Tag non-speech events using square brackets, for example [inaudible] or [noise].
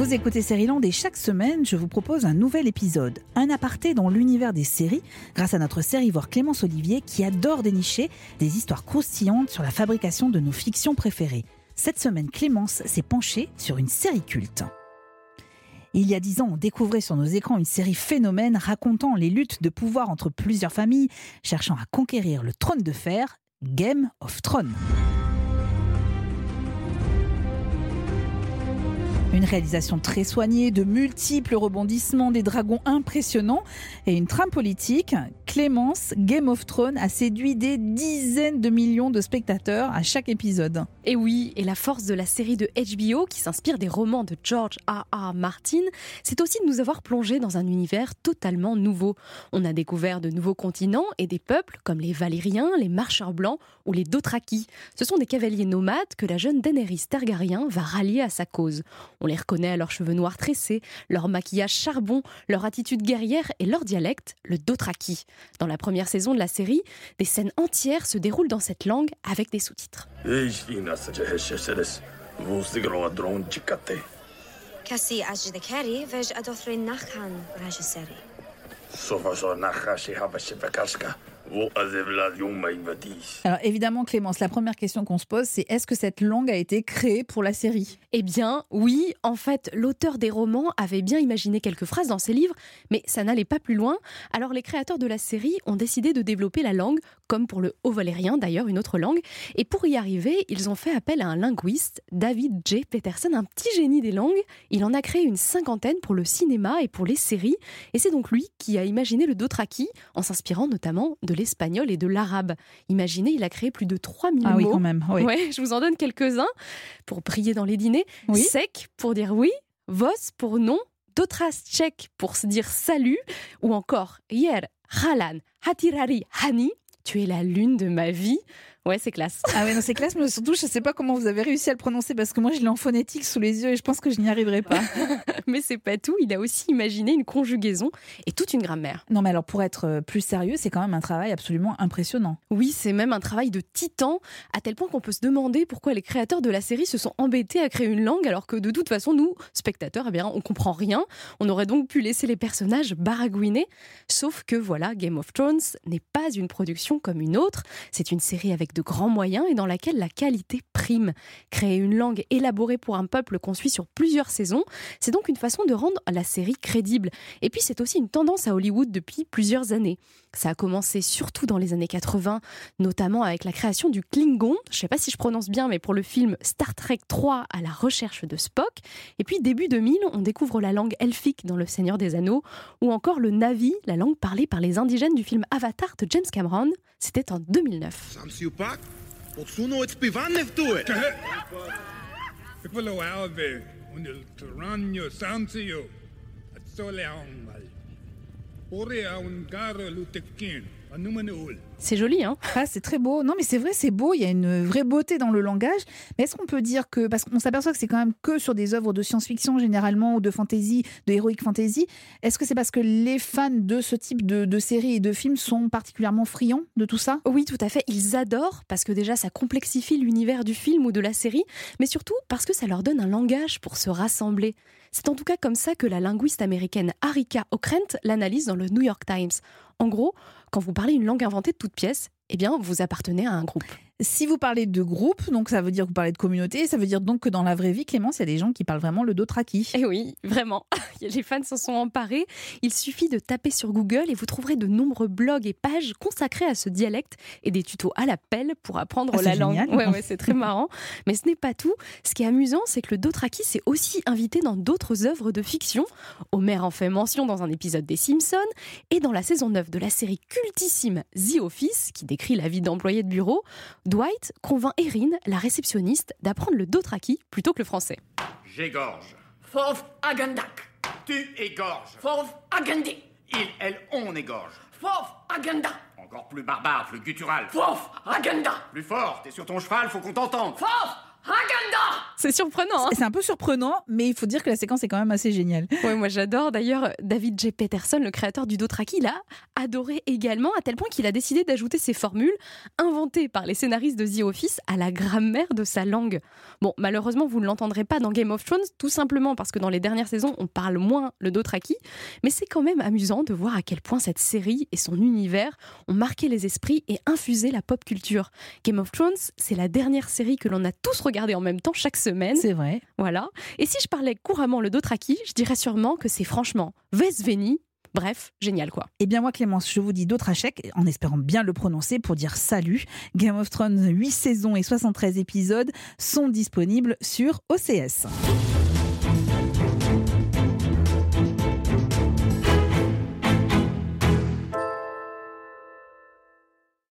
Vous écoutez Land et chaque semaine, je vous propose un nouvel épisode, un aparté dans l'univers des séries, grâce à notre voir Clémence Olivier qui adore dénicher des histoires croustillantes sur la fabrication de nos fictions préférées. Cette semaine, Clémence s'est penchée sur une série culte. Il y a dix ans, on découvrait sur nos écrans une série phénomène racontant les luttes de pouvoir entre plusieurs familles cherchant à conquérir le trône de fer, Game of Thrones. Une réalisation très soignée, de multiples rebondissements, des dragons impressionnants et une trame politique. Clémence, Game of Thrones a séduit des dizaines de millions de spectateurs à chaque épisode. Et oui, et la force de la série de HBO qui s'inspire des romans de George R. R. Martin, c'est aussi de nous avoir plongé dans un univers totalement nouveau. On a découvert de nouveaux continents et des peuples comme les Valériens, les Marcheurs Blancs ou les Dothraki. Ce sont des cavaliers nomades que la jeune Daenerys Targaryen va rallier à sa cause. On les reconnaît à leurs cheveux noirs tressés, leur maquillage charbon, leur attitude guerrière et leur dialecte, le Dothraki. Dans la première saison de la série, des scènes entières se déroulent dans cette langue avec des sous-titres. Alors évidemment, Clémence, la première question qu'on se pose, c'est est-ce que cette langue a été créée pour la série? Eh bien, oui. En fait, l'auteur des romans avait bien imaginé quelques phrases dans ses livres, mais ça n'allait pas plus loin. Alors les créateurs de la série ont décidé de développer la langue, comme pour le haut-valérien d'ailleurs, une autre langue. Et pour y arriver, ils ont fait appel à un linguiste, David J. Peterson, un petit génie des langues. Il en a créé une cinquantaine pour le cinéma et pour les séries. Et c'est donc lui qui a imaginé le Dothraki, en s'inspirant notamment de l'espagnol et de l'arabe. Imaginez, il a créé plus de 3000 ah mots. oui, quand même. Oui. Ouais, je vous en donne quelques-uns pour prier dans les dîners. Sec pour dire oui, vos pour non, Dotras tchèque pour se dire salut, ou encore hier, halan, hatirari, hani, tu es la lune de ma vie. Ouais, c'est classe. Ah ouais, non, c'est classe, mais surtout, je sais pas comment vous avez réussi à le prononcer parce que moi, je l'ai en phonétique sous les yeux et je pense que je n'y arriverai pas. [laughs] mais c'est pas tout. Il a aussi imaginé une conjugaison et toute une grammaire. Non, mais alors, pour être euh, plus sérieux, c'est quand même un travail absolument impressionnant. Oui, c'est même un travail de titan, à tel point qu'on peut se demander pourquoi les créateurs de la série se sont embêtés à créer une langue alors que de toute façon, nous, spectateurs, eh bien, on comprend rien. On aurait donc pu laisser les personnages baragouiner. Sauf que voilà, Game of Thrones n'est pas une production comme une autre. C'est une série avec de grands moyens et dans laquelle la qualité prime. Créer une langue élaborée pour un peuple qu'on suit sur plusieurs saisons, c'est donc une façon de rendre la série crédible. Et puis c'est aussi une tendance à Hollywood depuis plusieurs années. Ça a commencé surtout dans les années 80, notamment avec la création du Klingon, je ne sais pas si je prononce bien, mais pour le film Star Trek 3 à la recherche de Spock. Et puis début 2000, on découvre la langue elfique dans Le Seigneur des Anneaux, ou encore le Navi, la langue parlée par les indigènes du film Avatar de James Cameron. C'était en 2009. Chłopak podsunął odpływanie w tyłek. Jak volowałby un il tiranno sanzio, a sole a on mal. Ore a un garo lutekin. C'est joli, hein ah, C'est très beau. Non, mais c'est vrai, c'est beau. Il y a une vraie beauté dans le langage. Mais est-ce qu'on peut dire que, parce qu'on s'aperçoit que c'est quand même que sur des œuvres de science-fiction généralement ou de fantasy, de heroic fantasy, est-ce que c'est parce que les fans de ce type de, de séries et de films sont particulièrement friands de tout ça? Oui, tout à fait. Ils adorent parce que déjà ça complexifie l'univers du film ou de la série, mais surtout parce que ça leur donne un langage pour se rassembler. C'est en tout cas comme ça que la linguiste américaine Harika Okrent l'analyse dans le New York Times. En gros, quand vous parlez une langue inventée de toute pièce, eh bien, vous appartenez à un groupe. Si vous parlez de groupe, donc ça veut dire que vous parlez de communauté, ça veut dire donc que dans la vraie vie, Clémence, il y a des gens qui parlent vraiment le Dothraki. Eh oui, vraiment. [laughs] Les fans s'en sont emparés. Il suffit de taper sur Google et vous trouverez de nombreux blogs et pages consacrés à ce dialecte et des tutos à la pelle pour apprendre ah, la langue. Génial. Ouais, ouais, [laughs] c'est très marrant. Mais ce n'est pas tout. Ce qui est amusant, c'est que le Dothraki s'est aussi invité dans d'autres œuvres de fiction. Homer en fait mention dans un épisode des Simpsons et dans la saison 9 de la série cultissime The Office, qui décrit la vie d'employé de bureau, Dwight convainc Erin, la réceptionniste, d'apprendre le Dothraki plutôt que le français. J'égorge. Fof agandak. Tu égorges. Fof agandi. Il, elle, on égorge. Fof aganda. Encore plus barbare, plus guttural. Fof aganda. Plus fort, t'es sur ton cheval, faut qu'on t'entende. Fof aganda. C'est surprenant. Hein c'est un peu surprenant, mais il faut dire que la séquence est quand même assez géniale. ouais, moi j'adore. D'ailleurs, David J. Peterson, le créateur du Dothraki, il a adoré également, à tel point qu'il a décidé d'ajouter ces formules inventées par les scénaristes de The Office à la grammaire de sa langue. Bon, malheureusement, vous ne l'entendrez pas dans Game of Thrones, tout simplement parce que dans les dernières saisons, on parle moins le Dothraki, mais c'est quand même amusant de voir à quel point cette série et son univers ont marqué les esprits et infusé la pop culture. Game of Thrones, c'est la dernière série que l'on a tous regardée en même temps chaque semaine. C'est vrai. Voilà. Et si je parlais couramment le Dothraki, je dirais sûrement que c'est franchement Vesveni. Bref, génial quoi. Eh bien moi Clémence, je vous dis Dotrachek en espérant bien le prononcer pour dire salut. Game of Thrones 8 saisons et 73 épisodes sont disponibles sur OCS.